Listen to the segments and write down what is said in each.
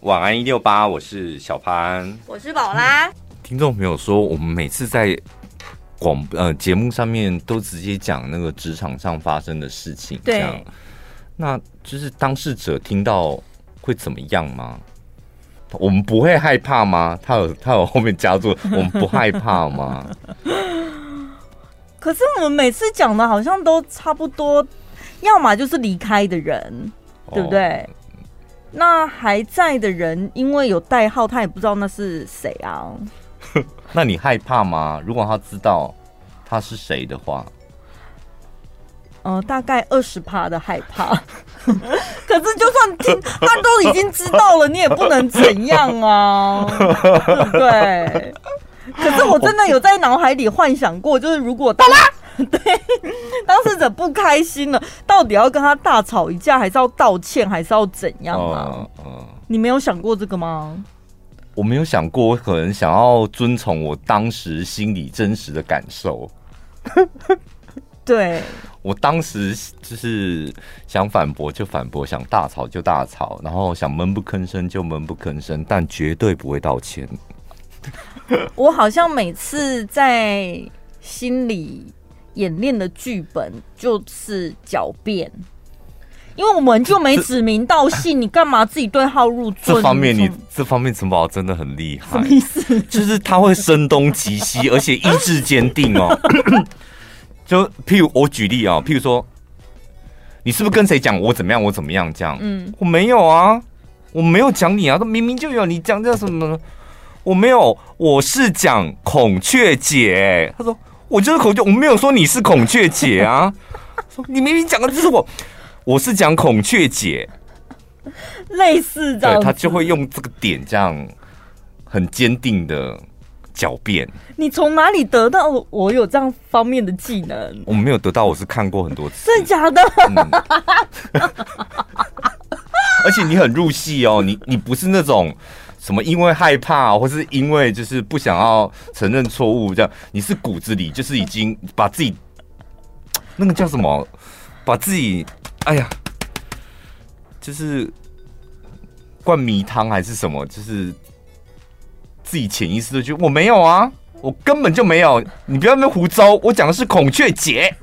晚安一六八，我是小潘，我是宝拉。听众朋友说，我们每次在广呃节目上面都直接讲那个职场上发生的事情，这样，那就是当事者听到会怎么样吗？我们不会害怕吗？他有他有后面加注，我们不害怕吗？可是我们每次讲的好像都差不多，要么就是离开的人，对不对？哦、那还在的人，因为有代号，他也不知道那是谁啊。那你害怕吗？如果他知道他是谁的话，呃，大概二十趴的害怕。可是就算听他都已经知道了，你也不能怎样啊，对 不对？可是我真的有在脑海里幻想过，就是如果当 对当事者不开心了，到底要跟他大吵一架，还是要道歉，还是要怎样啊？你没有想过这个吗？我没有想过，我可能想要遵从我当时心里真实的感受。对，我当时就是想反驳就反驳，想大吵就大吵，然后想闷不吭声就闷不吭声，但绝对不会道歉。我好像每次在心里演练的剧本就是狡辩，因为我们就没指名道姓，你干嘛自己对号入座？这方面你这方面陈宝真的很厉害，什么意思？就是他会声东击西，而且意志坚定哦。就譬如我举例啊，譬如说，你是不是跟谁讲我怎么样，我怎么样这样？嗯，我没有啊，我没有讲你啊，他明明就有你讲这什么？我没有，我是讲孔雀姐。他说我就是孔雀，我没有说你是孔雀姐啊。你明明讲的就是我，我是讲孔雀姐，类似这样。对，他就会用这个点这样很坚定的狡辩。你从哪里得到我有这样方面的技能？我没有得到，我是看过很多次。真的假的？嗯、而且你很入戏哦，你你不是那种。什么？因为害怕，或是因为就是不想要承认错误，这样你是骨子里就是已经把自己那个叫什么，把自己哎呀，就是灌迷汤还是什么，就是自己潜意识的觉得我没有啊，我根本就没有，你不要那胡诌，我讲的是孔雀姐。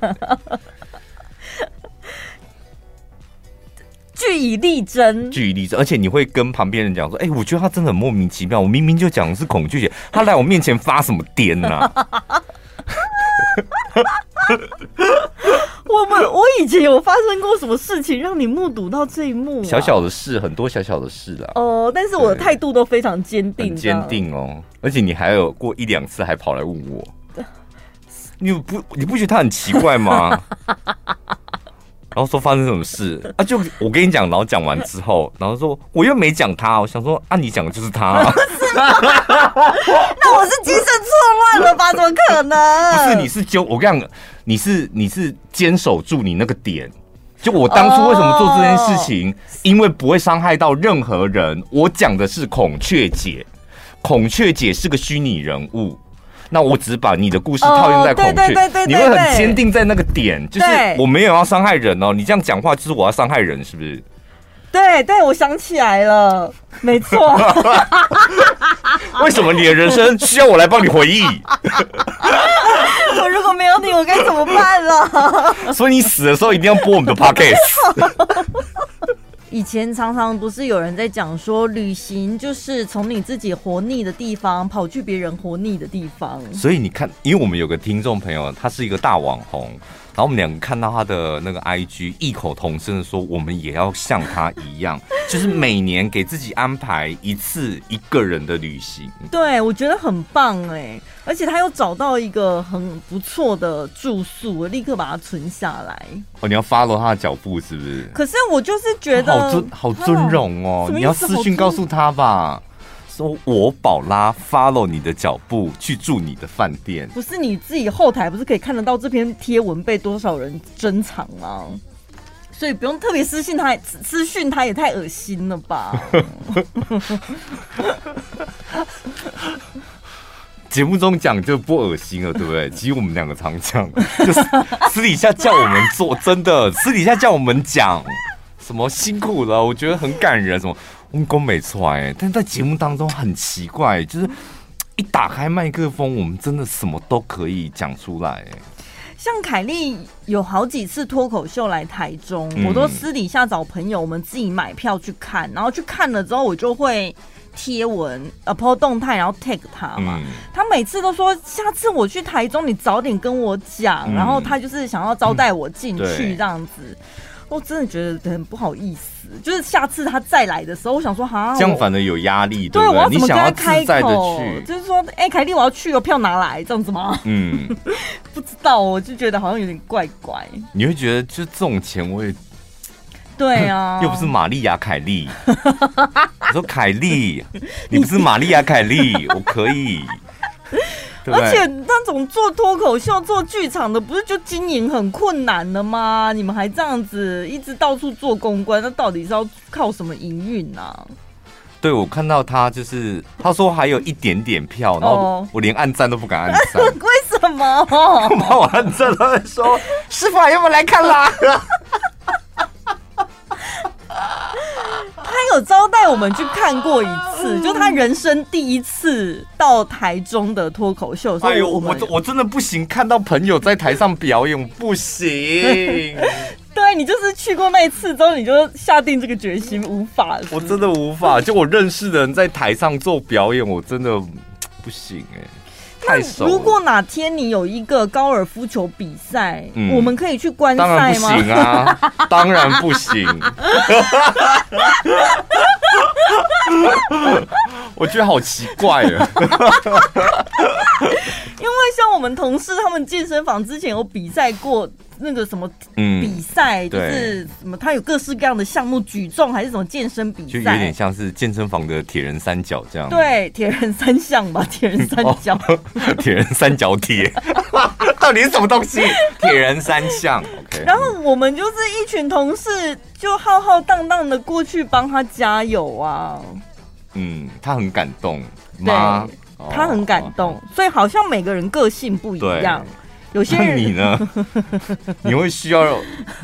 据以力争，据以力争，而且你会跟旁边人讲说：“哎、欸，我觉得他真的很莫名其妙。我明明就讲的是孔雀姐，他来我面前发什么癫呢、啊？” 我们我以前有发生过什么事情让你目睹到这一幕、啊？小小的事，很多小小的事啦。哦、呃，但是我的态度都非常坚定，坚定哦。而且你还有过一两次还跑来问我，你不你不觉得他很奇怪吗？然后说发生什么事啊？就我跟你讲，然后讲完之后，然后说我又没讲他，我想说啊，你讲的就是他、那我是精神错乱了吧？怎么可能？不是，你是揪我跟你讲，你是你是坚守住你那个点。就我当初为什么做这件事情？因为不会伤害到任何人。我讲的是孔雀姐，孔雀姐是个虚拟人物。那我只把你的故事套用在孔雀，你会很坚定在那个点，就是我没有要伤害人哦。你这样讲话就是我要伤害人，是不是？对对，我想起来了，没错。为什么你的人生需要我来帮你回忆？我如果没有你，我该怎么办了？所以你死的时候一定要播我们的 podcast。以前常常不是有人在讲说，旅行就是从你自己活腻的地方跑去别人活腻的地方。所以你看，因为我们有个听众朋友，他是一个大网红，然后我们两个看到他的那个 IG，异口同声的说，我们也要像他一样，就是每年给自己安排一次一个人的旅行。对，我觉得很棒哎。而且他又找到一个很不错的住宿，我立刻把它存下来。哦，你要 follow 他的脚步是不是？可是我就是觉得好尊好尊荣哦，你要私讯告诉他吧，说我宝拉 follow 你的脚步去住你的饭店。不是你自己后台不是可以看得到这篇贴文被多少人珍藏吗？所以不用特别私信他，私讯他也太恶心了吧。节目中讲就不恶心了，对不对？其实我们两个常讲，就是私底下叫我们做，真的私底下叫我们讲什么辛苦了，我觉得很感人。什么我们讲没错哎，但在节目当中很奇怪，就是一打开麦克风，我们真的什么都可以讲出来。像凯莉有好几次脱口秀来台中，嗯、我都私底下找朋友，我们自己买票去看，然后去看了之后，我就会贴文、呃 po 动态，然后 tag 他嘛。嗯、他每次都说，下次我去台中，你早点跟我讲。嗯、然后他就是想要招待我进去这样子。嗯我真的觉得很不好意思，就是下次他再来的时候，我想说哈，这样反而有压力，对，对，我要怎么跟他开口？就是说，哎、欸，凯莉，我要去，有票拿来，这样子吗？嗯，不知道，我就觉得好像有点怪怪。你会觉得，就这种钱，我也对啊，又不是玛丽亚凯莉。我说凯莉，你不是玛丽亚凯莉，我可以。而且那种做脱口秀、做剧场的，不是就经营很困难了吗？你们还这样子一直到处做公关，那到底是要靠什么营运呢？对，我看到他就是他说还有一点点票，然后我连按赞都不敢按赞。为什么？把 我按赞了，说师傅要不要来看啦？他有招待我们去看过一次，就他人生第一次到台中的脱口秀。哎呦，我我真的不行，看到朋友在台上表演不行。对，你就是去过那一次之后，你就下定这个决心，无法。我真的无法，就我认识的人在台上做表演，我真的不行哎。太熟。如果哪天你有一个高尔夫球比赛，嗯、我们可以去观赛吗？当然不行啊，当然不行。我觉得好奇怪啊。因为像我们同事，他们健身房之前有比赛过。那个什么比赛，嗯、就是什么，他有各式各样的项目，举重还是什么健身比赛，就有点像是健身房的铁人三角这样。对，铁人三项吧，铁人三角，铁、哦、人三角铁，到底是什么东西？铁人三项。然后我们就是一群同事，就浩浩荡荡的过去帮他加油啊。嗯，他很感动，对，他很感动，哦、所以好像每个人个性不一样。有些人你呢？你会需要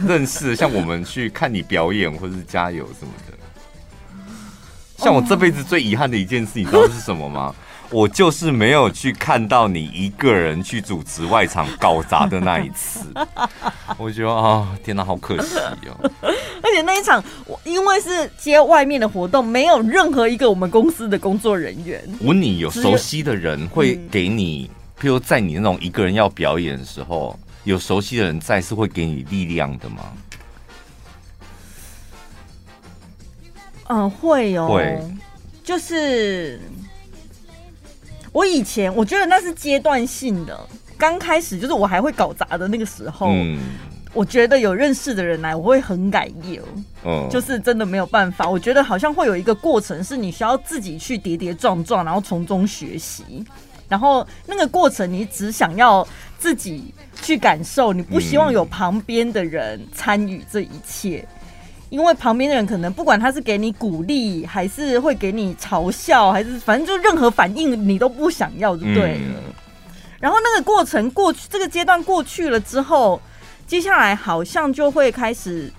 认识像我们去看你表演，或是加油什么的。像我这辈子最遗憾的一件事，你知道是什么吗？我就是没有去看到你一个人去主持外场搞砸的那一次。我觉得啊，天哪，好可惜哦！而且那一场，我因为是接外面的活动，没有任何一个我们公司的工作人员。我问你，有熟悉的人会给你？譬如在你那种一个人要表演的时候，有熟悉的人在，是会给你力量的吗？嗯，会哦。会，就是我以前我觉得那是阶段性的，刚开始就是我还会搞砸的那个时候，嗯，我觉得有认识的人来，我会很感激哦。嗯，就是真的没有办法，我觉得好像会有一个过程，是你需要自己去跌跌撞撞，然后从中学习。然后那个过程，你只想要自己去感受，你不希望有旁边的人参与这一切，因为旁边的人可能不管他是给你鼓励，还是会给你嘲笑，还是反正就任何反应你都不想要，就对了。然后那个过程过去，这个阶段过去了之后，接下来好像就会开始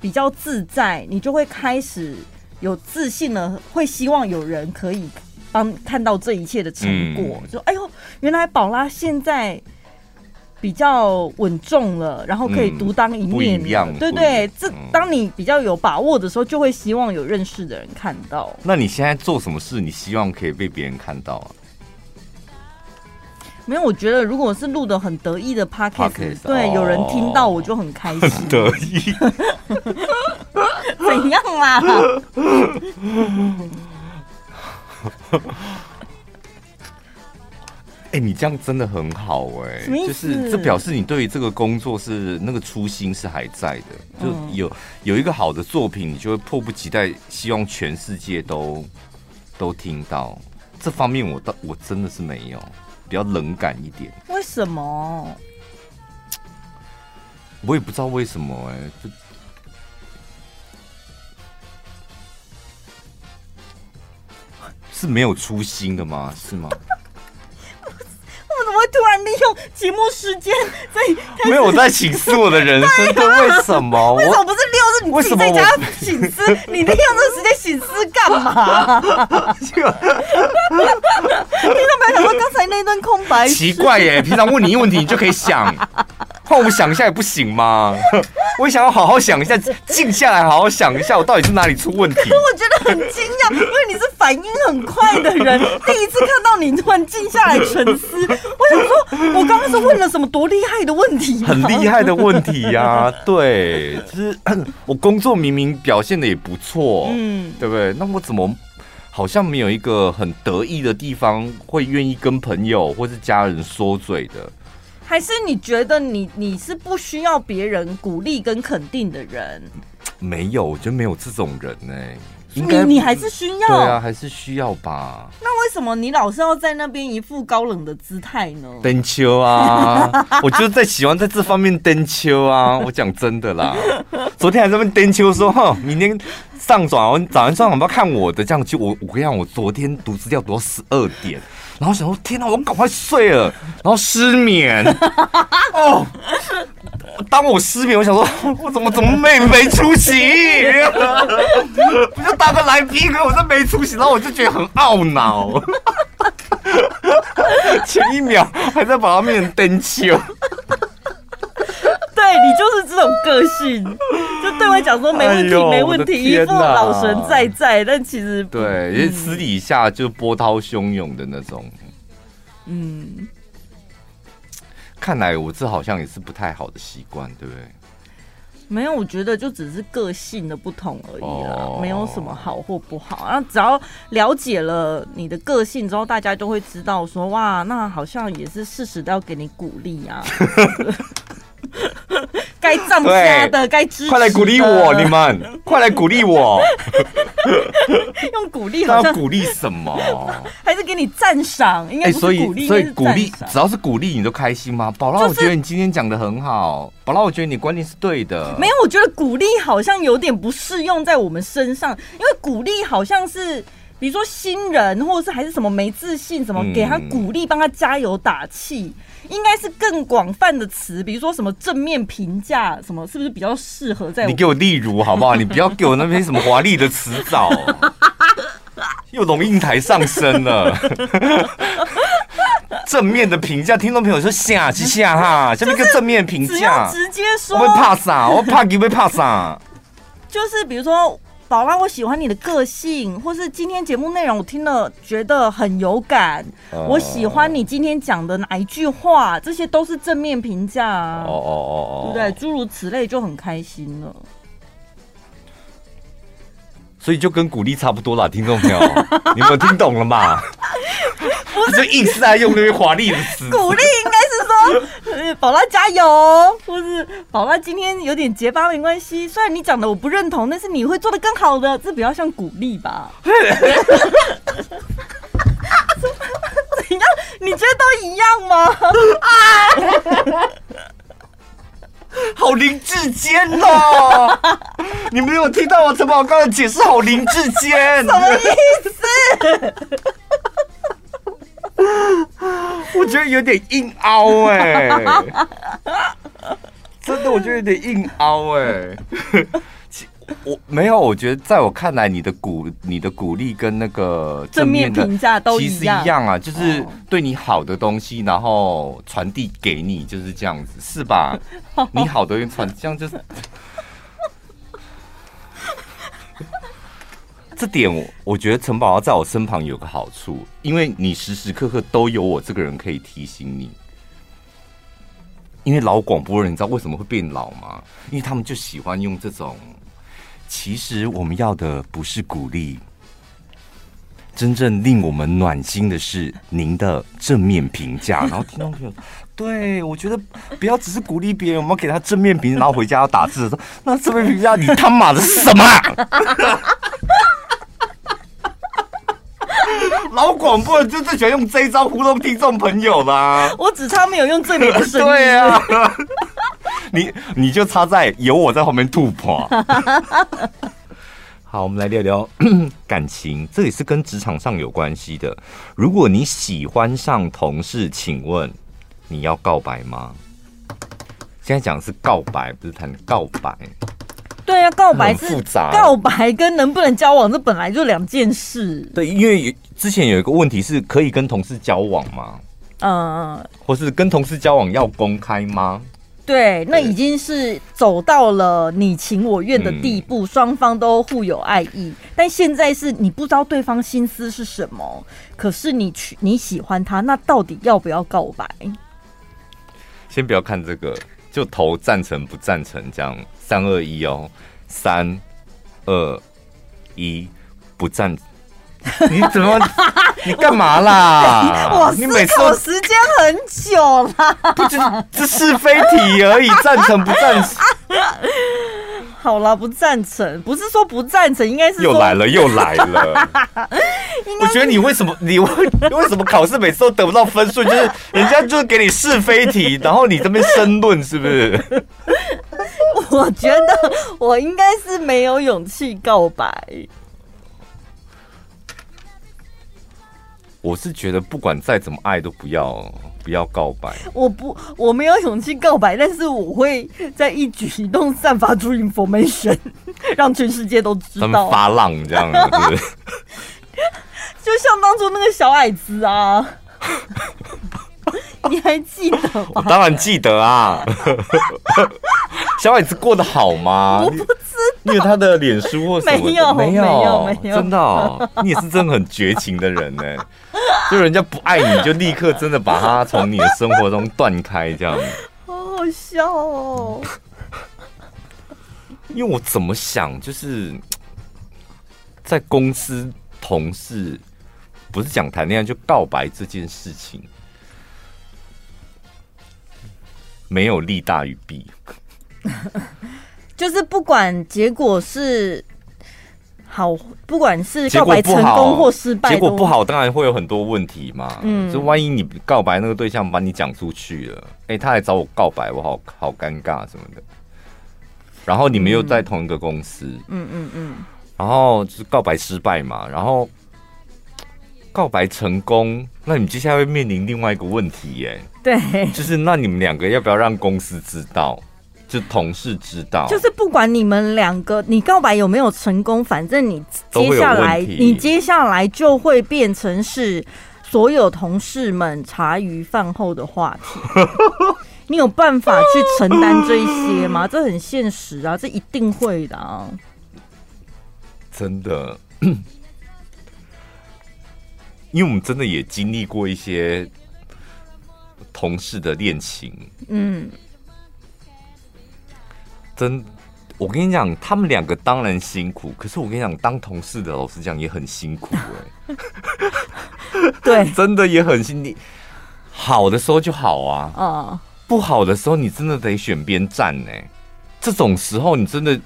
比较自在，你就会开始有自信了，会希望有人可以。帮看到这一切的成果，就哎呦，原来宝拉现在比较稳重了，然后可以独当一面。对对，这当你比较有把握的时候，就会希望有认识的人看到。那你现在做什么事？你希望可以被别人看到啊？没有，我觉得如果是录的很得意的 podcast，对，有人听到我就很开心。很 得意？怎样啦？哎、欸，你这样真的很好哎、欸，就是这表示你对于这个工作是那个初心是还在的，就有有一个好的作品，你就会迫不及待希望全世界都都听到。这方面我倒我真的是没有，比较冷感一点。为什么？我也不知道为什么哎、欸，就。是没有初心的吗？是吗？我怎么会突然利用节目时间在？没有我在请示我的人生，对，为什么？为什么不是六是你自己在家醒思，你利用这个时间醒思干嘛？听到没有？想说刚才那段空白，奇怪耶！平常问你一个问题，你就可以想。换我想一下也不行吗？我也想要好好想一下，静下来好好想一下，我到底是哪里出问题？我觉得很惊讶，因为你是反应很快的人，第一次看到你突然静下来沉思，我想说，我刚刚是问了什么多厉害的问题？很厉害的问题呀、啊，对，就是 我工作明明表现的也不错，嗯，对不对？那我怎么好像没有一个很得意的地方，会愿意跟朋友或是家人说嘴的？还是你觉得你你是不需要别人鼓励跟肯定的人？没有，我觉得没有这种人呢、欸。你你还是需要？对啊，还是需要吧。那为什么你老是要在那边一副高冷的姿态呢？登秋啊，我就在喜欢在这方面登秋啊。我讲真的啦，昨天还在那边登秋说，哼，明天上转早上上晚不要看我的这样就我我跟你讲，我昨天读资料读到十二点。然后想说，天哪，我赶快睡了，然后失眠。哦，当我失眠，我想说，我怎么怎么没没出息？不就当个来宾，可我这没出息，然后我就觉得很懊恼。前一秒还在把他面前登秋。对，你就是这种个性，就对外讲说没问题，哎、没问题，一副老神在在，但其实对，因为私底下就波涛汹涌的那种。嗯，看来我这好像也是不太好的习惯，对不对？没有，我觉得就只是个性的不同而已啦，哦、没有什么好或不好。然后只要了解了你的个性之后，大家就会知道说，哇，那好像也是适时的要给你鼓励啊。该藏家的，该支持，快来鼓励我，你们 快来鼓励我。用鼓励好像鼓励什么？还是给你赞赏？应该不是鼓励，所以鼓励只要是鼓励，你都开心吗？宝拉，我觉得你今天讲的很好。宝拉，我觉得你观念是对的。没有，我觉得鼓励好像有点不适用在我们身上，因为鼓励好像是。比如说新人，或者是还是什么没自信，什么给他鼓励，帮他加油打气，应该是更广泛的词。比如说什么正面评价，什么是不是比较适合在？你给我例如好不好？你不要给我那边什么华丽的词藻，又龙应台上身了。正面的评价，听众朋友说下去下哈，下面一个正面评价，直接说，我会怕啥？我怕你会怕啥？就是比如说。宝拉，我喜欢你的个性，或是今天节目内容我听了觉得很有感。Uh, 我喜欢你今天讲的哪一句话，这些都是正面评价啊。哦哦哦哦，对不对？诸如此类就很开心了。所以就跟鼓励差不多啦，听众朋友，你们有听懂了吗？不是，硬是在用那些华丽的词。鼓励应该是说，宝拉加油，或是宝拉今天有点结巴没关系。虽然你讲的我不认同，但是你会做的更好的，这比较像鼓励吧？怎样？你觉得都一样吗？啊好林志坚哦！你没有听到我陈宝刚的解释？好林志坚，什么意思？我觉得有点硬凹哎，真的，我觉得有点硬凹哎。我没有，我觉得在我看来，你的鼓、你的鼓励跟那个正面的评价都其实一样 啊，就是对你好的东西，然后传递给你，就是这样子，是吧？你好的人传，这样就是。这点我我觉得陈宝宝在我身旁有个好处，因为你时时刻刻都有我这个人可以提醒你。因为老广播人，你知道为什么会变老吗？因为他们就喜欢用这种。其实我们要的不是鼓励，真正令我们暖心的是您的正面评价。然后听众朋友，对，我觉得不要只是鼓励别人，我们要给他正面评价，然后回家要打字的时候，那正面评价你他妈的是什么？老广播就最喜欢用这一招糊弄听众朋友啦！我只差没有用最美的声音。对啊，你你就差在有我在后面吐破。好，我们来聊聊 感情，这也是跟职场上有关系的。如果你喜欢上同事，请问你要告白吗？现在讲的是告白，不是谈告白。对啊，告白是复杂，告白跟能不能交往这本来就两件事。对，因为之前有一个问题是可以跟同事交往吗？嗯，或是跟同事交往要公开吗？对，那已经是走到了你情我愿的地步，双、嗯、方都互有爱意。但现在是你不知道对方心思是什么，可是你去你喜欢他，那到底要不要告白？先不要看这个，就投赞成不赞成这样。三二一哦，三二一，不赞。你怎么？你干嘛啦？我思考时间很久啦。不，这这是非题而已，赞成不赞成？好了，不赞成，不是说不赞成，应该是又来了，又来了。我觉得你为什么你为为什么考试每次都得不到分数？就是人家就是给你是非题，然后你这边申论，是不是？我觉得我应该是没有勇气告白。我是觉得不管再怎么爱都不要不要告白。我不我没有勇气告白，但是我会在一举一动散发出 information，让全世界都知道。他们发浪这样子，就像当初那个小矮子啊，你还记得吗？我当然记得啊。小矮子过得好吗？我不知道，因为他的脸书或什么没有没有没有，真的、哦，你也是真的很绝情的人呢。就人家不爱你，就立刻真的把他从你的生活中断开，这样。好好笑哦。因为我怎么想，就是在公司同事，不是讲谈恋爱，就告白这件事情，没有利大于弊。就是不管结果是好，不管是告白成功或失败，结果不好，当然会有很多问题嘛。嗯，就万一你告白那个对象把你讲出去了，哎、欸，他来找我告白，我好好尴尬什么的。然后你们又在同一个公司，嗯嗯嗯，然后就是告白失败嘛，然后告白成功，那你接下来会面临另外一个问题耶。对，就是那你们两个要不要让公司知道？就同事知道，就是不管你们两个你告白有没有成功，反正你接下来你接下来就会变成是所有同事们茶余饭后的话题。你有办法去承担这一些吗？这很现实啊，这一定会的啊。真的，因为我们真的也经历过一些同事的恋情，嗯。真，我跟你讲，他们两个当然辛苦，可是我跟你讲，当同事的老实讲也很辛苦哎、欸。对，真的也很辛苦。好的时候就好啊，哦、不好的时候你真的得选边站呢。这种时候你真的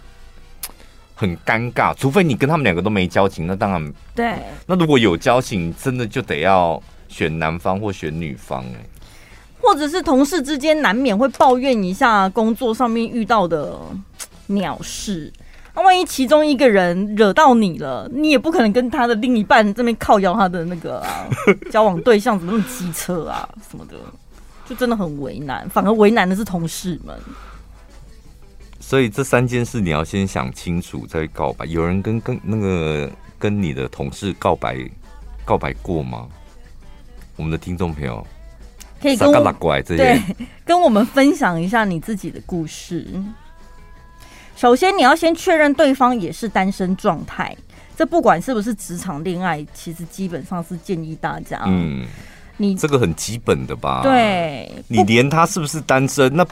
很尴尬，除非你跟他们两个都没交情，那当然对。那如果有交情，真的就得要选男方或选女方哎。或者是同事之间难免会抱怨一下工作上面遇到的鸟事，那万一其中一个人惹到你了，你也不可能跟他的另一半这边靠腰他的那个啊 交往对象怎么那么机车啊什么的，就真的很为难，反而为难的是同事们。所以这三件事你要先想清楚再告白。有人跟跟那个跟你的同事告白告白过吗？我们的听众朋友。可以跟我对跟我们分享一下你自己的故事。首先，你要先确认对方也是单身状态。这不管是不是职场恋爱，其实基本上是建议大家，嗯，你这个很基本的吧？对，你连他是不是单身那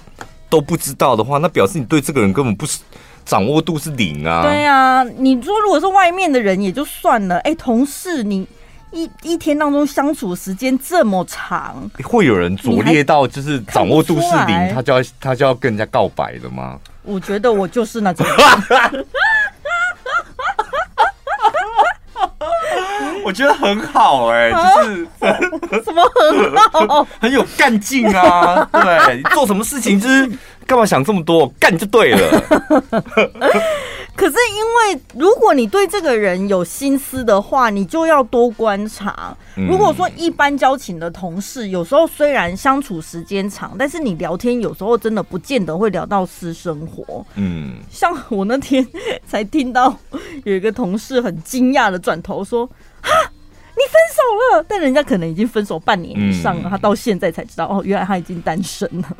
都不知道的话，那表示你对这个人根本不是掌握度是零啊。对啊，你说如果是外面的人也就算了，哎，同事你。一一天当中相处时间这么长，会有人拙劣到就是掌握度是零，他就要他就要跟人家告白了吗？我觉得我就是那种，我觉得很好哎、欸，就是 什么很好，很有干劲啊！对，你做什么事情就是干嘛想这么多，干就对了。可是因为如果你对这个人有心思的话，你就要多观察。如果说一般交情的同事，有时候虽然相处时间长，但是你聊天有时候真的不见得会聊到私生活。嗯，像我那天才听到有一个同事很惊讶的转头说：“哈，你分手了？”但人家可能已经分手半年以上了，他到现在才知道哦，原来他已经单身了。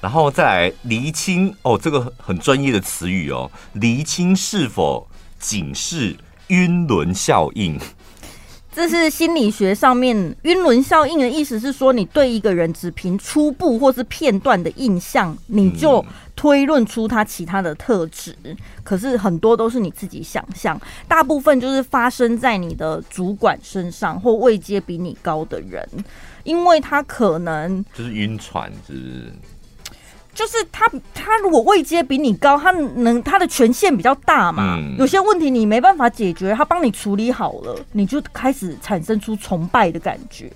然后再来厘清哦，这个很专业的词语哦，厘清是否仅是晕轮效应。这是心理学上面晕轮效应的意思是说，你对一个人只凭初步或是片段的印象，你就推论出他其他的特质。可是很多都是你自己想象，大部分就是发生在你的主管身上或位阶比你高的人，因为他可能就是晕船，是不是？就是他，他如果位阶比你高，他能他的权限比较大嘛？嗯、有些问题你没办法解决，他帮你处理好了，你就开始产生出崇拜的感觉。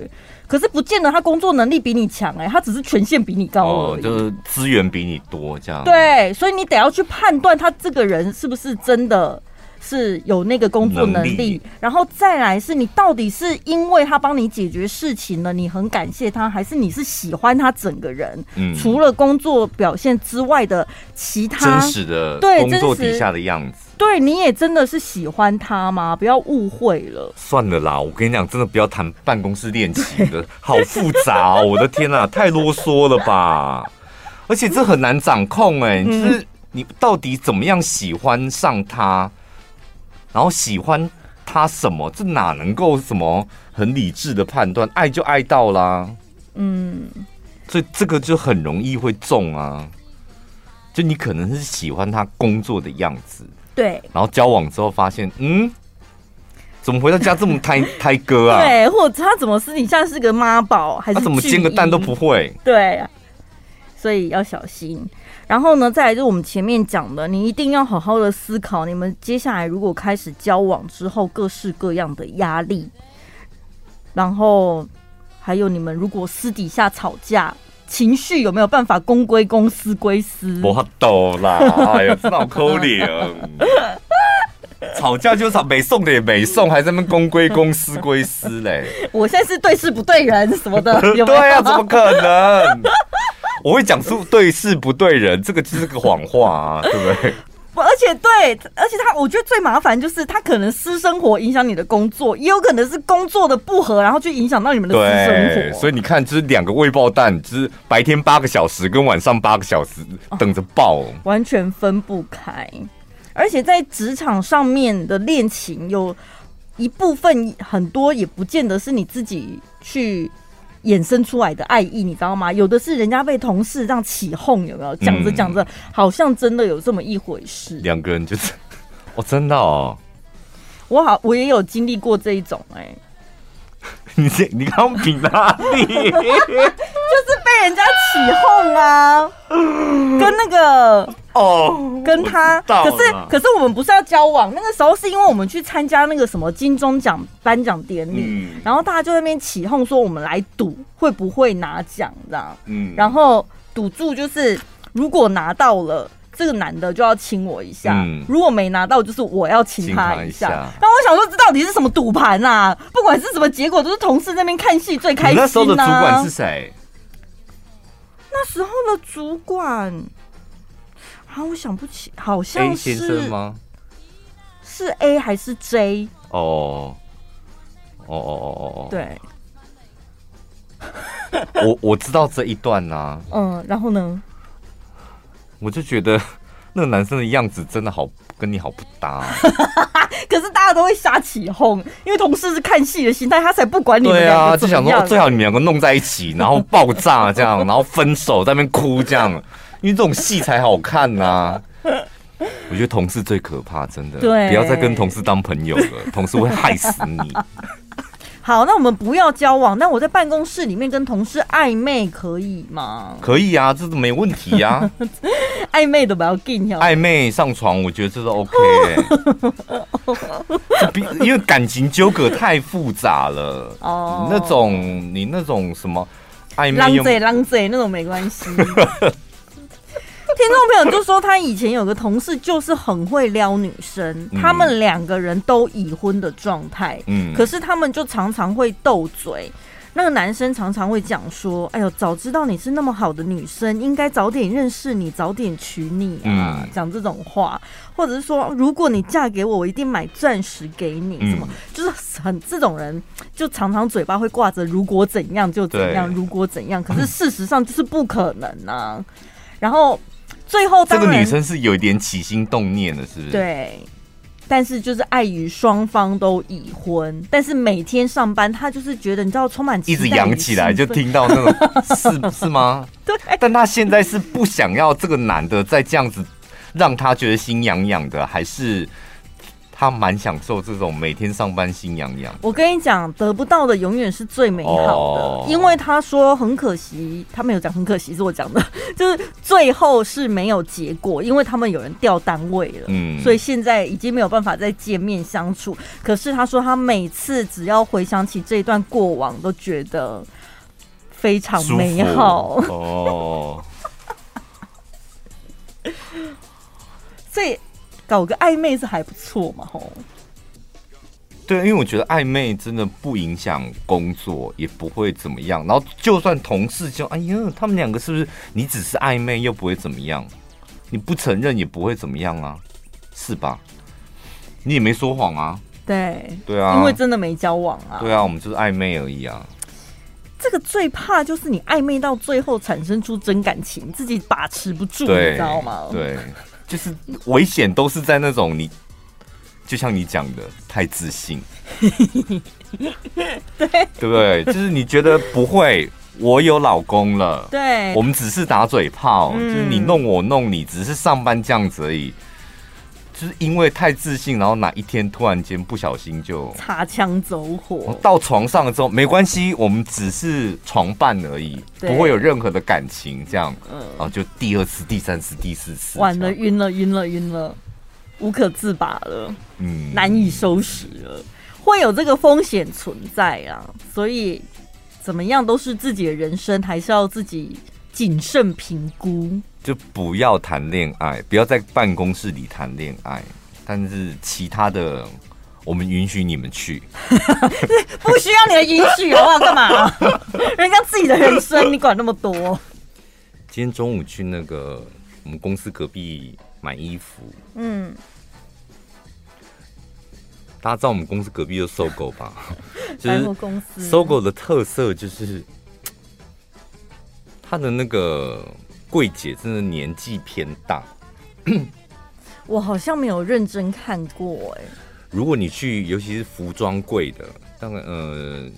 可是不见得他工作能力比你强哎、欸，他只是权限比你高哦、就是资源比你多这样。对，所以你得要去判断他这个人是不是真的。是有那个工作能力，能力，然后再来是你到底是因为他帮你解决事情了，你很感谢他，还是你是喜欢他整个人？嗯，除了工作表现之外的其他真实的对工作底下的样子，对，你也真的是喜欢他吗？不要误会了。算了啦，我跟你讲，真的不要谈办公室恋情的，好复杂哦！我的天呐，太啰嗦了吧！而且这很难掌控哎、欸，就是你到底怎么样喜欢上他？然后喜欢他什么？这哪能够什么很理智的判断？爱就爱到啦，嗯，所以这个就很容易会中啊。就你可能是喜欢他工作的样子，对，然后交往之后发现，嗯，怎么回到家这么胎 胎哥啊？对，或者他怎么私底下是个妈宝，还是他怎么煎个蛋都不会？对，所以要小心。然后呢，再来就是我们前面讲的，你一定要好好的思考，你们接下来如果开始交往之后，各式各样的压力，然后还有你们如果私底下吵架，情绪有没有办法公归公，私归私？我懂啦，哎呀，真好可怜。吵架就吵，没送的也没送，还在那公归公，私归私嘞。我现在是对事不对人什么的，有？对啊，怎么可能？我会讲出对事不对人，这个就是个谎话啊，对不对？不，而且对，而且他，我觉得最麻烦就是他可能私生活影响你的工作，也有可能是工作的不合，然后去影响到你们的私生活。所以你看，就是两个未爆弹，就是白天八个小时跟晚上八个小时等着爆，哦，完全分不开。而且在职场上面的恋情，有一部分很多也不见得是你自己去。衍生出来的爱意，你知道吗？有的是人家被同事这样起哄，有没有？讲着讲着，好像真的有这么一回事。两个人就是，哦，真的哦，我好，我也有经历过这一种，哎，你这你刚比哪里？就是被人家起哄啊，跟那个。哦，跟他，可是可是我们不是要交往，那个时候是因为我们去参加那个什么金钟奖颁奖典礼，嗯、然后大家就在那边起哄说我们来赌会不会拿奖这样，嗯，然后赌注就是如果拿到了，这个男的就要亲我一下，嗯、如果没拿到就是我要亲他一下。那我想说这到底是什么赌盘啊？不管是什么结果，都是同事那边看戏最开心、啊。那时候的主管是谁？那时候的主管。啊，我想不起，好像是 A 先生吗？是 A 还是 J？哦，哦哦哦哦哦，对，我我知道这一段呐、啊。嗯，然后呢？我就觉得那个男生的样子真的好跟你好不搭。可是大家都会瞎起哄，因为同事是看戏的心态，他才不管你们。对啊，就想说最好你们两个弄在一起，然后爆炸这样，然后分手在那边哭这样。因为这种戏才好看呐、啊！我觉得同事最可怕，真的，对，不要再跟同事当朋友了，同事会害死你。好，那我们不要交往，那我在办公室里面跟同事暧昧可以吗？可以啊，这都没问题呀、啊。暧昧的不要紧，暧昧上床，我觉得这都 OK、欸。比因为感情纠葛太复杂了哦，那种你那种什么暧昧，浪贼浪贼那种没关系。听听众朋友就说，他以前有个同事就是很会撩女生，嗯、他们两个人都已婚的状态，嗯，可是他们就常常会斗嘴。那个男生常常会讲说：“哎呦，早知道你是那么好的女生，应该早点认识你，早点娶你啊！”讲、嗯、这种话，或者是说：“如果你嫁给我，我一定买钻石给你。”什么，嗯、就是很这种人，就常常嘴巴会挂着“如果怎样就怎样，如果怎样”，可是事实上就是不可能啊。然后最后，这个女生是有一点起心动念的，是不是？对。但是就是碍于双方都已婚，但是每天上班，他就是觉得你知道充满一直扬起来，就听到那种是 是吗？对。但他现在是不想要这个男的再这样子让他觉得心痒痒的，还是？他蛮享受这种每天上班心痒痒。我跟你讲，得不到的永远是最美好的，哦、因为他说很可惜，他没有讲很可惜，是我讲的，就是最后是没有结果，因为他们有人调单位了，嗯，所以现在已经没有办法再见面相处。可是他说，他每次只要回想起这一段过往，都觉得非常美好哦。所以。搞个暧昧是还不错嘛，吼。对，因为我觉得暧昧真的不影响工作，也不会怎么样。然后就算同事就，哎呀，他们两个是不是？你只是暧昧又不会怎么样，你不承认也不会怎么样啊，是吧？你也没说谎啊。对，对啊，因为真的没交往啊。对啊，我们就是暧昧而已啊。这个最怕就是你暧昧到最后产生出真感情，自己把持不住，你知道吗？对。就是危险都是在那种你，就像你讲的太自信，对对不对？就是你觉得不会，我有老公了，对，我们只是打嘴炮，嗯、就是你弄我弄你，只是上班这样子而已。就是因为太自信，然后哪一天突然间不小心就擦枪走火，到床上了之后没关系，我们只是床伴而已，不会有任何的感情，这样，嗯，然后就第二次、第三次、第四次，完了，晕了，晕了，晕了，无可自拔了，嗯，难以收拾了，会有这个风险存在啊，所以怎么样都是自己的人生，还是要自己谨慎评估。就不要谈恋爱，不要在办公室里谈恋爱。但是其他的，我们允许你们去，不需要你的允许，好不好？干嘛？人家自己的人生，你管那么多？今天中午去那个我们公司隔壁买衣服，嗯，大家知道我们公司隔壁就 SOGO 吧？百货公司 SOGO 的特色就是它的那个。柜姐真的年纪偏大，我好像没有认真看过哎。如果你去，尤其是服装柜的，大概呃，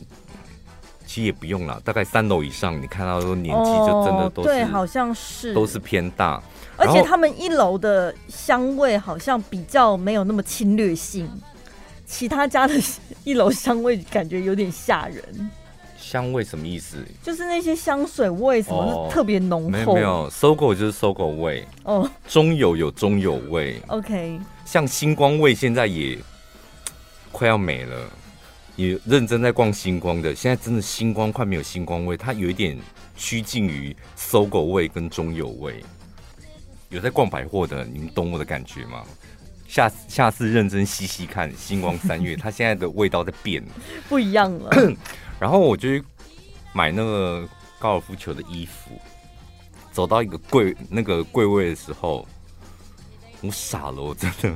其实也不用了，大概三楼以上，你看到说年纪就真的都是、哦、对，好像是都是偏大，而且他们一楼的香味好像比较没有那么侵略性，其他家的 一楼香味感觉有点吓人。香味什么意思？就是那些香水味什么特别浓厚。没有没有，SOGO 就是 SOGO 味。哦，中友有中友味。OK，像星光味现在也快要没了。也认真在逛星光的，现在真的星光快没有星光味，它有一点趋近于 SOGO 味跟中友味。有在逛百货的，你们懂我的感觉吗？下下次认真细细看星光三月，它现在的味道在变，不一样了。然后我就买那个高尔夫球的衣服，走到一个柜那个柜位的时候，我傻了，我真的，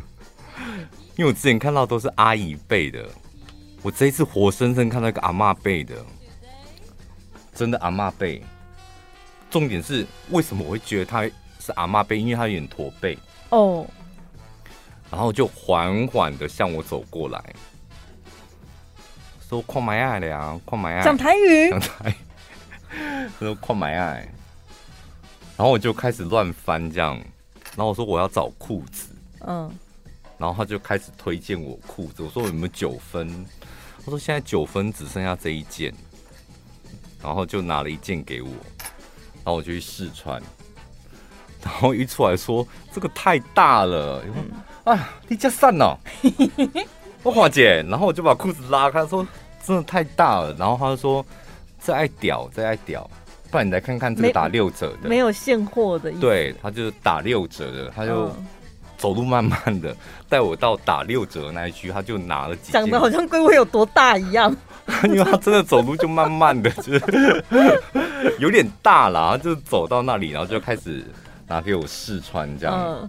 因为我之前看到都是阿姨背的，我这一次活生生看到一个阿妈背的，真的阿妈背。重点是为什么我会觉得他是阿妈背？因为他有点驼背哦。然后就缓缓的向我走过来。说矿买爱的呀，矿买爱。讲台语。讲台说矿买爱，然后我就开始乱翻这样，然后我说我要找裤子，嗯，然后他就开始推荐我裤子，我说我有没有九分？他说现在九分只剩下这一件，然后就拿了一件给我，然后我就去试穿，然后一出来说这个太大了，哎呀，你家散了。我华姐，然后我就把裤子拉开，说真的太大了，然后他就说这爱屌，这爱屌，不然你来看看这个打六折的，没有现货的。对，他就打六折的，他就走路慢慢的带我到打六折那一区，他就拿了几件，讲的好像龟龟有多大一样。因为他真的走路就慢慢的，就是有点大了，就走到那里，然后就开始拿给我试穿这样。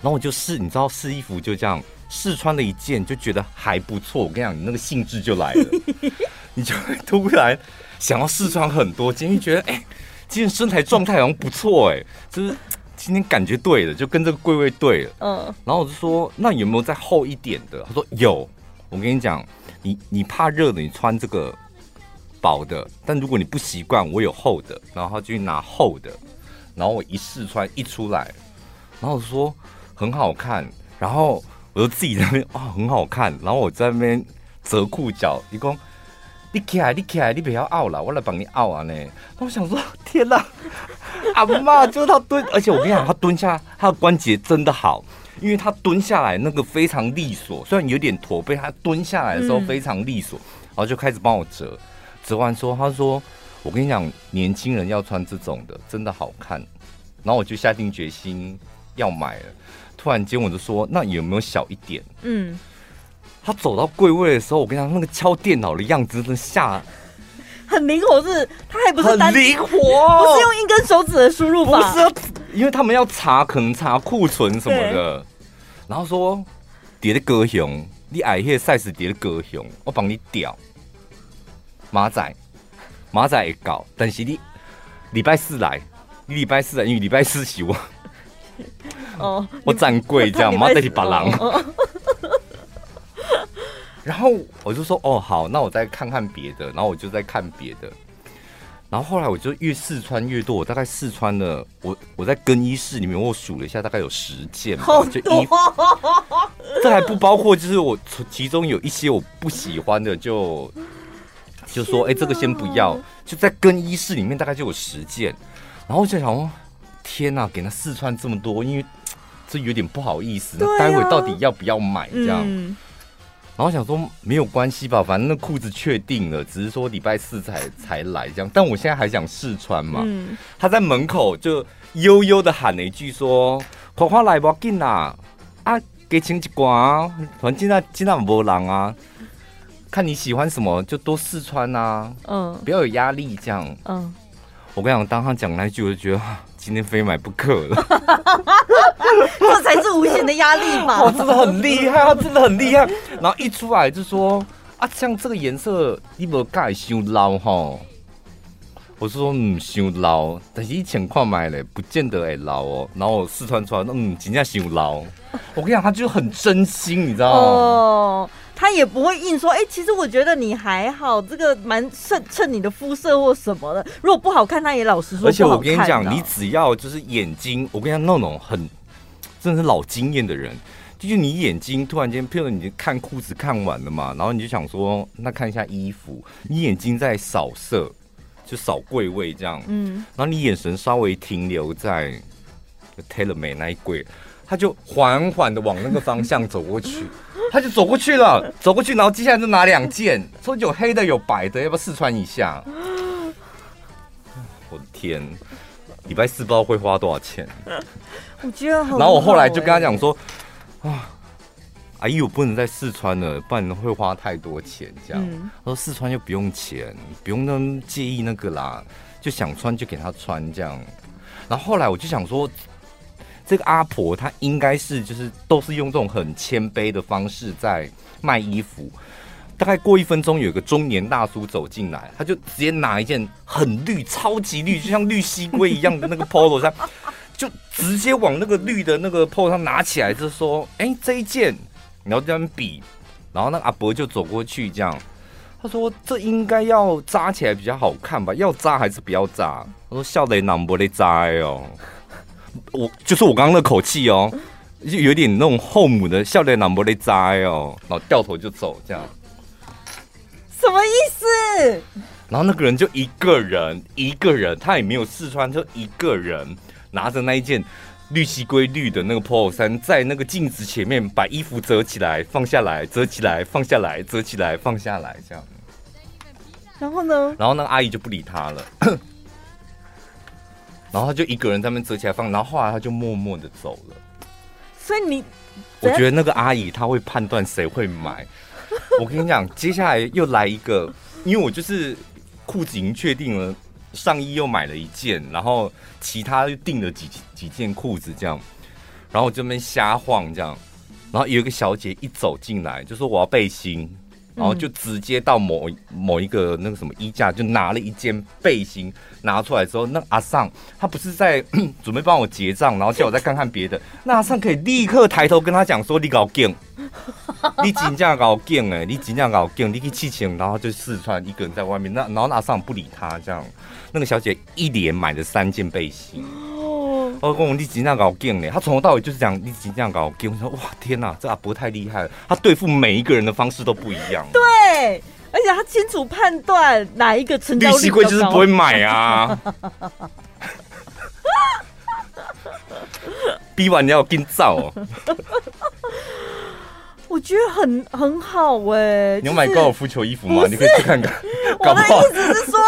然后我就试，你知道试衣服就这样试穿了一件，就觉得还不错。我跟你讲，你那个兴致就来了，你就会突然想要试穿很多件，因为觉得哎、欸，今天身材状态好像不错哎，就是今天感觉对了，就跟这个柜位对了。嗯。然后我就说，那有没有再厚一点的？他说有。我跟你讲，你你怕热的，你穿这个薄的。但如果你不习惯，我有厚的，然后他就去拿厚的。然后我一试穿一出来，然后我说。很好看，然后我就自己在那边啊、哦，很好看。然后我在那边折裤脚，你讲你起来，你起来，你不要拗了，我来帮你拗啊呢。我想说，天哪，阿妈就是他蹲，而且我跟你讲，他蹲下，他的关节真的好，因为他蹲下来那个非常利索，虽然有点驼背，他蹲下来的时候非常利索，然后就开始帮我折，折完之后他说，我跟你讲，年轻人要穿这种的真的好看。然后我就下定决心要买了。突然间我就说：“那有没有小一点？”嗯，他走到柜位的时候，我跟你讲，那个敲电脑的样子真的吓，很灵活，是？他还不是很灵活，不是用一根手指的输入法，不是，因为他们要查，可能查库存什么的。然后说：“叠的高雄，你爱那个 size 叠的高雄，我帮你屌。”马仔，马仔也搞，但是你礼拜四来，你礼拜四来，因为礼拜四是我。哦，我站柜这样，妈得去把狼。然后我就说，哦，好，那我再看看别的。然后我就在看别的。然后后来我就越试穿越多，我大概试穿了，我我在更衣室里面我数了一下，大概有十件吧，就衣服。这还不包括，就是我其中有一些我不喜欢的就，就就说，哎，这个先不要。就在更衣室里面大概就有十件。然后我就想说。天呐，给他试穿这么多，因为这有点不好意思。那待会到底要不要买这样？嗯、然后想说没有关系吧，反正那裤子确定了，只是说礼拜四才才来这样。但我现在还想试穿嘛。嗯、他在门口就悠悠的喊了一句说：“快快来不要紧啦，啊，给请一关啊，反正现在现在没人啊，看你喜欢什么就多试穿啊，嗯，不要有压力这样。”嗯，我跟你讲，当他讲那句，我就觉得。今天非买不可了，这才是无形的压力嘛！哦，真的很厉害，他真的很厉害。然后一出来就说啊，像这个颜色，你不盖修老哈？我是说嗯，修老，但是一千块买嘞，不见得会老哦。然后我试穿穿，嗯，真正修老。我跟你讲，他就很真心，你知道吗？哦他也不会硬说，哎、欸，其实我觉得你还好，这个蛮衬衬你的肤色或什么的。如果不好看，他也老实说。而且我跟你讲，你只要就是眼睛，我跟你讲，那种很真的是老经验的人，就是你眼睛突然间，譬如你看裤子看完了嘛，然后你就想说，那看一下衣服，你眼睛在扫射，就扫柜位这样，嗯，然后你眼神稍微停留在 TaylorMade 那一柜，他就缓缓的往那个方向走过去。他就走过去了，走过去，然后接下来就拿两件，说有黑的有白的，要不要试穿一下？我的天，礼拜四不知道会花多少钱。我觉得很。然后我后来就跟他讲说，啊，阿姨，我不能再试穿了，不然会花太多钱。这样，嗯、他说试穿又不用钱，不用那么介意那个啦，就想穿就给他穿这样。然后后来我就想说。这个阿婆她应该是就是都是用这种很谦卑的方式在卖衣服。大概过一分钟，有一个中年大叔走进来，他就直接拿一件很绿、超级绿，就像绿西龟一样的那个 polo 衫，就直接往那个绿的那个 polo 上拿起来，就说：“哎，这一件。”然后这样比，然后那个阿伯就走过去，这样他说：“这应该要扎起来比较好看吧？要扎还是不要扎？”他说：“笑雷囊不得扎哦。”我就是我刚刚那口气哦，就有点那种后母的笑脸，拿不得摘哦，然后掉头就走，这样什么意思？然后那个人就一个人，一个人，他也没有试穿，就一个人拿着那一件绿西龟绿的那个 polo 衫，在那个镜子前面把衣服折起来，放下来，折起来，放下来，折起来，放下来，这样。然后呢？然后那个阿姨就不理他了，然后他就一个人在那边折起来放，然后后来他就默默的走了。所以你，我觉得那个阿姨她会判断谁会买。我跟你讲，接下来又来一个，因为我就是裤子已经确定了，上衣又买了一件，然后其他又订了几几件裤子这样，然后我这边瞎晃这样，然后有一个小姐一走进来就说我要背心。然后就直接到某某一个那个什么衣架，就拿了一件背心拿出来之后，那阿尚他不是在 准备帮我结账，然后叫我再看看别的，那阿尚可以立刻抬头跟他讲说：“你搞劲，你真正搞劲哎，你真正搞劲，你可以气情。”然后就试穿一个人在外面，那然后那阿尚不理他，这样那个小姐一连买了三件背心。我讲你真正搞劲呢，他从头到尾就是讲你真正搞劲。我说哇天哪，这阿伯太厉害了，他对付每一个人的方式都不一样。对，而且他清楚判断哪一个成交率高。利息贵就是不会买啊。逼完你要跟造哦。我觉得很很好哎。你有买高尔夫球衣服吗？你可以去看看。我的意思是说，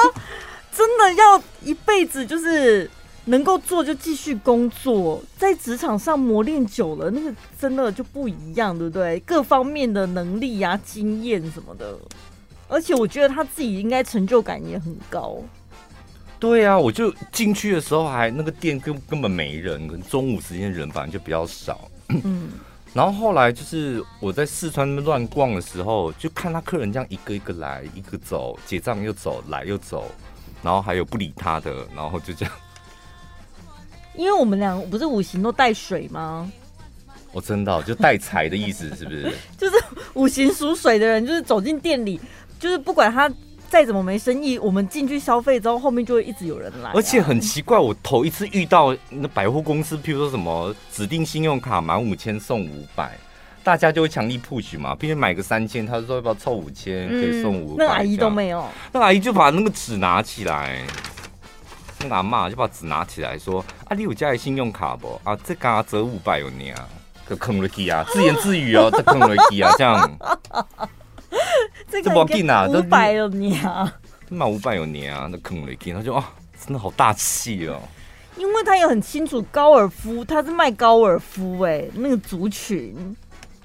真的要一辈子就是。能够做就继续工作，在职场上磨练久了，那个真的就不一样，对不对？各方面的能力呀、啊、经验什么的，而且我觉得他自己应该成就感也很高。对啊，我就进去的时候还那个店根根本没人，可能中午时间人反正就比较少。嗯，然后后来就是我在四川乱逛的时候，就看他客人这样一个一个来，一个走，结账又走，来又走，然后还有不理他的，然后就这样。因为我们俩不是五行都带水吗？我真的就带财的意思是不是？就是五行属水的人，就是走进店里，就是不管他再怎么没生意，我们进去消费之后，后面就会一直有人来啊。而且很奇怪，我头一次遇到那百货公司，譬如说什么指定信用卡满五千送五百，大家就会强力 push 嘛，并且买个三千，他就说要不要凑五千可以送五百。那阿姨都没有，那阿姨就把那个纸拿起来。那个阿嬷就把纸拿起来说：“啊，你有家的信用卡不？啊，这刚折五百有你啊，可坑了去啊，自言自语哦，这坑了去啊，这样。这不给啊，五百有你啊，买五百有你啊，那坑了去，他就啊，真的好大气哦。因为他也很清楚高尔夫，他是卖高尔夫哎、欸，那个族群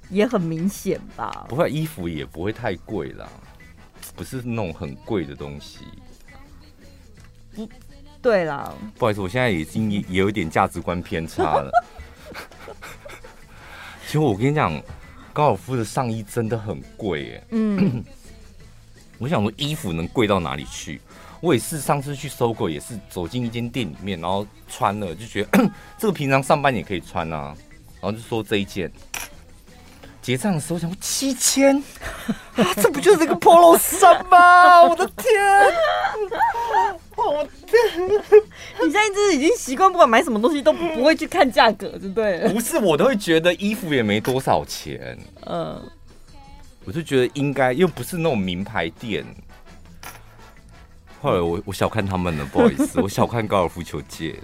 也很明显吧？不会，衣服也不会太贵啦，不是那种很贵的东西。不。”对啦，不好意思，我现在已经也有一点价值观偏差了。其实我跟你讲，高尔夫的上衣真的很贵耶。嗯，我想说衣服能贵到哪里去？我也是上次去搜狗，也是走进一间店里面，然后穿了就觉得 这个平常上班也可以穿啊，然后就说这一件。结账的时候想说七千，啊，这不就是一个 polo 衫吗？我的天！我天！你现在就是已经习惯，不管买什么东西都不会去看价格，对不对？不是，我都会觉得衣服也没多少钱。嗯，我就觉得应该又不是那种名牌店。后来我我小看他们了，不好意思，我小看高尔夫球界。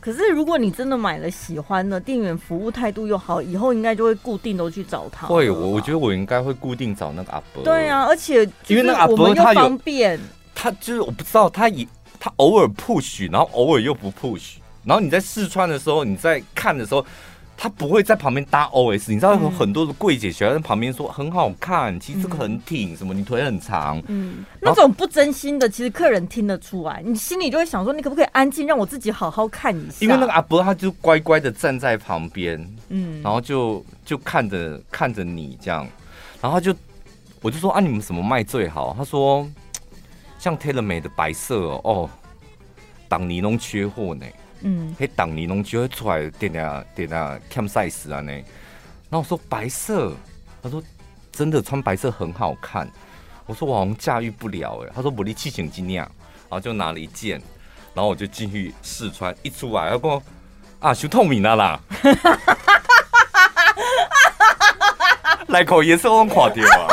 可是，如果你真的买了喜欢的，店员服务态度又好，以后应该就会固定都去找他。会，我我觉得我应该会固定找那个阿伯。对啊，而且因为那个阿伯他方便，他就是我不知道他以他偶尔 push，然后偶尔又不 push，然后你在试穿的时候，你在看的时候。他不会在旁边搭 OS，你知道有很多的柜姐喜欢在旁边说很好看，其实这个很挺，什么你腿很长，嗯，那种不真心的，其实客人听得出来，你心里就会想说，你可不可以安静，让我自己好好看一下？因为那个阿伯他就乖乖的站在旁边，嗯，然后就就看着看着你这样，然后就我就说啊，你们什么卖最好？他说像 TaylorMade 的白色哦，哦，当尼龙缺货呢。嗯，嘿，当年拢就会出来点点点点 cam size 啊呢。然后我说白色，他说真的穿白色很好看。我说我好像驾驭不了哎。他说我力气型精酿，然后就拿了一件，然后我就进去试穿，一出来要不啊，修透明了啦，来口颜色我垮掉啊，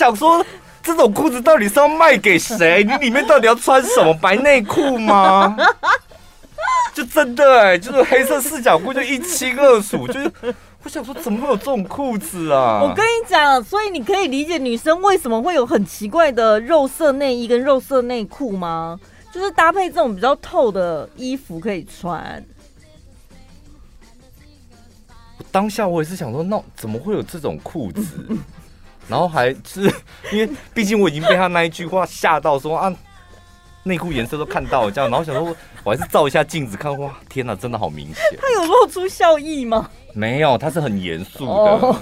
想说。这种裤子到底是要卖给谁？你里面到底要穿什么？白内裤吗？就真的哎，就是黑色四角裤，就一清二楚。就是我想说，怎么会有这种裤子啊？我跟你讲，所以你可以理解女生为什么会有很奇怪的肉色内衣跟肉色内裤吗？就是搭配这种比较透的衣服可以穿。当下我也是想说，那怎么会有这种裤子？然后还是 因为毕竟我已经被他那一句话吓到说，说啊，内裤颜色都看到了这样，然后想说我还是照一下镜子看，哇，天哪，真的好明显。他有露出笑意吗？没有，他是很严肃的。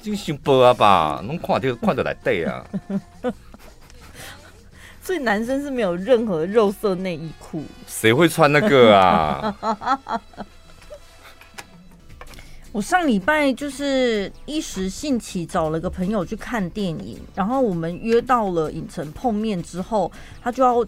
就先播啊吧，能看就看得来对啊。所以男生是没有任何肉色内衣裤。谁会穿那个啊？我上礼拜就是一时兴起找了个朋友去看电影，然后我们约到了影城碰面之后，他就要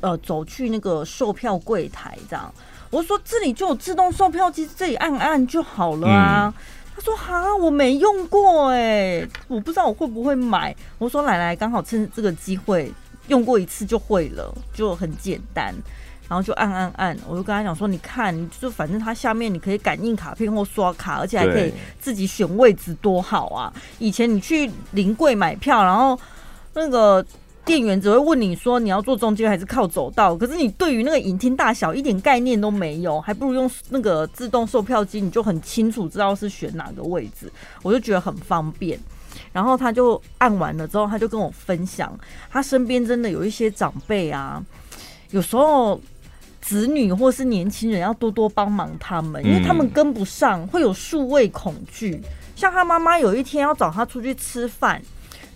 呃走去那个售票柜台这样。我说这里就有自动售票机，这里按按就好了啊。嗯、他说哈，我没用过哎，我不知道我会不会买。我说奶奶，刚好趁这个机会用过一次就会了，就很简单。然后就按按按，我就跟他讲说，你看，你就反正它下面你可以感应卡片或刷卡，而且还可以自己选位置，多好啊！以前你去临柜买票，然后那个店员只会问你说你要坐中间还是靠走道，可是你对于那个影厅大小一点概念都没有，还不如用那个自动售票机，你就很清楚知道是选哪个位置，我就觉得很方便。然后他就按完了之后，他就跟我分享，他身边真的有一些长辈啊，有时候。子女或是年轻人要多多帮忙他们，因为他们跟不上，会有数位恐惧。像他妈妈有一天要找他出去吃饭，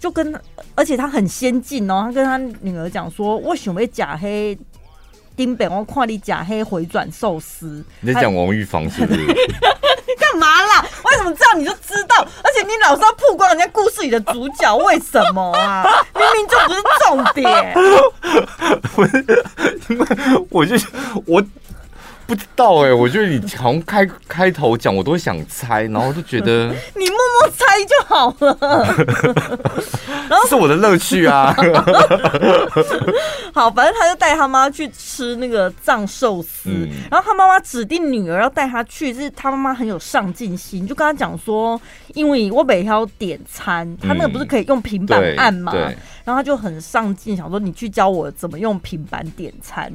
就跟而且他很先进哦，他跟他女儿讲说：“我想要假黑丁北，我看你假黑回转寿司。”你在讲王玉芳是不是？干嘛啦？为什么这样你就知道？而且你老是要曝光人家故事里的主角，为什么啊？明明就不是重点。不是，因为我就我。不知道哎、欸，我觉得你好像开开头讲，我都想猜，然后就觉得 你默默猜就好了，然后是我的乐趣啊。好，反正他就带他妈去吃那个藏寿司，嗯、然后他妈妈指定女儿要带他去，是他妈妈很有上进心，就跟他讲说，因为我每天要点餐，他那个不是可以用平板按嘛？嗯、然后他就很上进，想说你去教我怎么用平板点餐。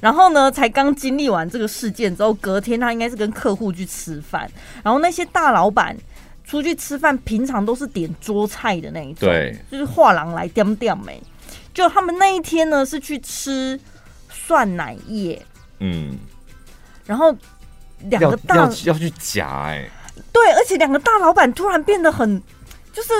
然后呢，才刚经历完这个事件之后，隔天他应该是跟客户去吃饭。然后那些大老板出去吃饭，平常都是点桌菜的那一种，对，就是画廊来点点没。就他们那一天呢，是去吃蒜奶叶，嗯，然后两个大要，去夹哎、欸，对，而且两个大老板突然变得很，就是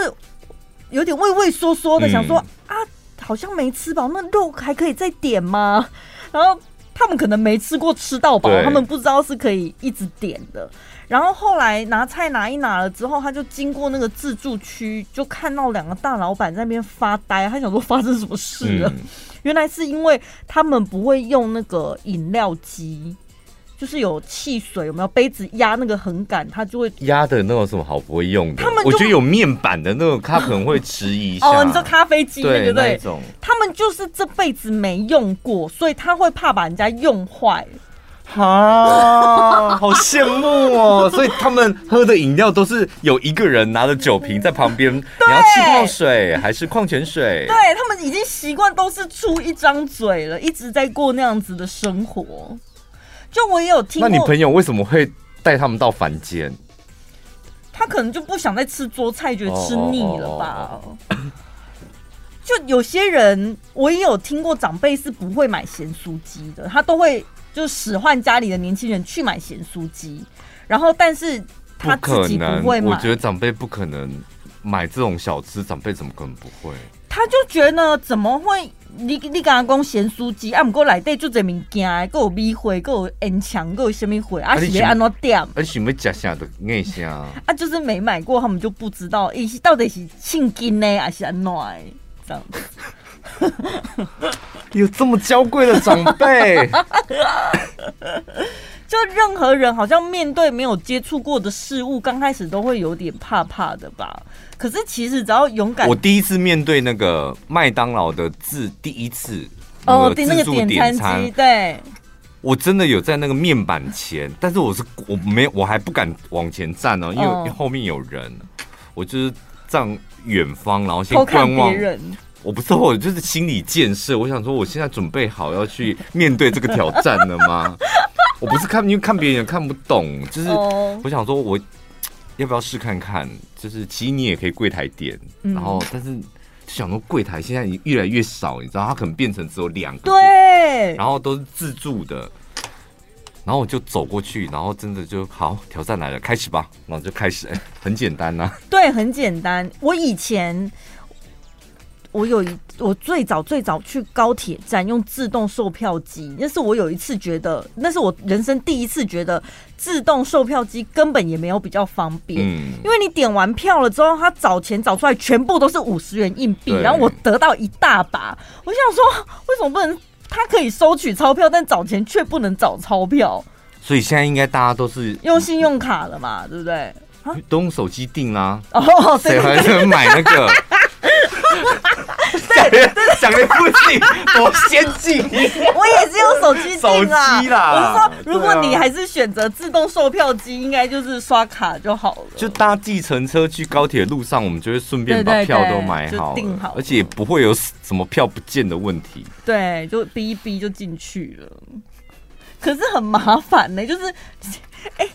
有点畏畏缩缩的，嗯、想说啊，好像没吃饱，那肉还可以再点吗？然后他们可能没吃过吃到饱，他们不知道是可以一直点的。然后后来拿菜拿一拿了之后，他就经过那个自助区，就看到两个大老板在那边发呆。他想说发生什么事了？原来是因为他们不会用那个饮料机。就是有汽水，有没有杯子压那个横杆，它就会压的那种什么好不会用的。他们我觉得有面板的那种，他可能会迟疑一下。哦，你说咖啡机对不对？他们就是这辈子没用过，所以他会怕把人家用坏。啊，好羡慕哦！所以他们喝的饮料都是有一个人拿着酒瓶在旁边，对你要气泡水还是矿泉水？对，他们已经习惯都是出一张嘴了，一直在过那样子的生活。就我也有听过，那你朋友为什么会带他们到凡间？他可能就不想再吃桌菜，觉得吃腻了吧。就有些人，我也有听过长辈是不会买咸酥鸡的，他都会就使唤家里的年轻人去买咸酥鸡，然后但是他自己不会买。我觉得长辈不可能买这种小吃，长辈怎么可能不会？他就觉得怎么会？你你刚刚讲咸酥鸡，啊，不过内底就这物件，还有米花，还有烟肠，还有什么花，啊，是要安怎点？啊，想要食啥的，爱啥？啊，就是没买过，他们就不知道，伊是到底是庆金呢，还是安怎的？这样子。有这么娇贵的长辈？就任何人好像面对没有接触过的事物，刚开始都会有点怕怕的吧。可是其实只要勇敢，我第一次面对那个麦当劳的字第一次哦，那个点餐机，对，我真的有在那个面板前，但是我是我没我还不敢往前站哦，因为后面有人，我就是站远方，然后先观望。我不是我就是心理建设，我想说我现在准备好要去面对这个挑战了吗？我不是看，因为看别人也看不懂，就是我想说我要不要试看看？就是其实你也可以柜台点，然后但是。就想说柜台现在已经越来越少，你知道，它可能变成只有两个，对，然后都是自助的，然后我就走过去，然后真的就好，挑战来了，开始吧，然后就开始，哎，很简单呐、啊，对，很简单，我以前。我有一，我最早最早去高铁站用自动售票机，那是我有一次觉得，那是我人生第一次觉得自动售票机根本也没有比较方便，嗯，因为你点完票了之后，他找钱找出来全部都是五十元硬币，然后我得到一大把，我想说为什么不能？他可以收取钞票，但找钱却不能找钞票，所以现在应该大家都是用信用卡了嘛，对不对？都用手机订啦，哦，谁还能买那个？对，想的不行，多先进！我也是用手机。手机啦，我是说，如果你还是选择自动售票机，应该就是刷卡就好了。就搭计程车去高铁路上，我们就会顺便把票都买好，订好，而且也不会有什么票不见的问题。对，就逼一逼就进去了。可是很麻烦呢，就是，哎。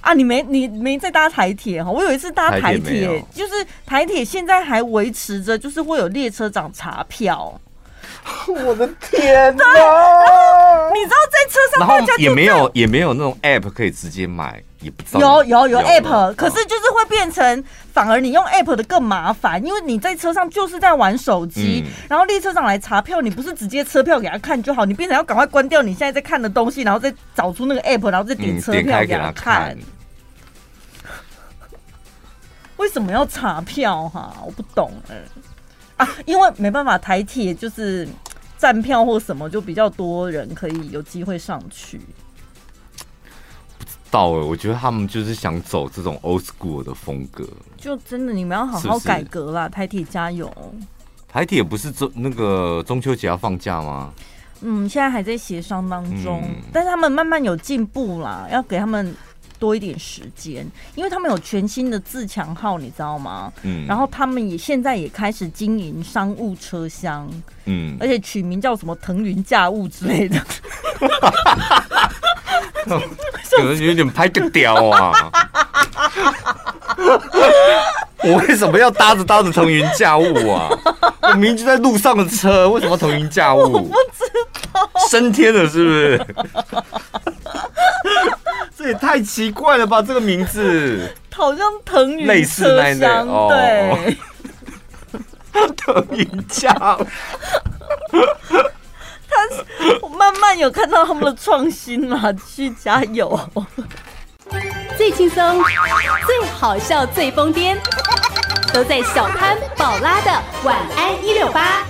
啊，你没你没在搭台铁哈？我有一次搭台铁，就是台铁现在还维持着，就是会有列车长查票。我的天哪！你知道在车上，然后也没有也没有那种 app 可以直接买，也不知道有有有 app，可是就是会变成反而你用 app 的更麻烦，因为你在车上就是在玩手机，嗯、然后列车长来查票，你不是直接车票给他看就好，你变成要赶快关掉你现在在看的东西，然后再找出那个 app，然后再点车票给他看。嗯为什么要查票哈？我不懂哎、欸、啊，因为没办法，台铁就是站票或什么，就比较多人可以有机会上去。不知道哎、欸，我觉得他们就是想走这种 old school 的风格。就真的，你们要好好改革啦！是是台铁加油！台铁不是中那个中秋节要放假吗？嗯，现在还在协商当中，嗯、但是他们慢慢有进步啦，要给他们。多一点时间，因为他们有全新的自强号，你知道吗？嗯，然后他们也现在也开始经营商务车厢，嗯，而且取名叫什么“腾云驾雾”之类的，可能有点拍个屌啊！我为什么要搭着搭着腾云驾雾啊？我明明在路上的车，为什么腾云驾雾？我不知道，升天了是不是？这也太奇怪了吧！这个名字 好像腾云类似那样，哦、对，腾云驾。他我慢慢有看到他们的创新了，去加油！最轻松、最好笑、最疯癫，都在小潘宝拉的晚安一六八。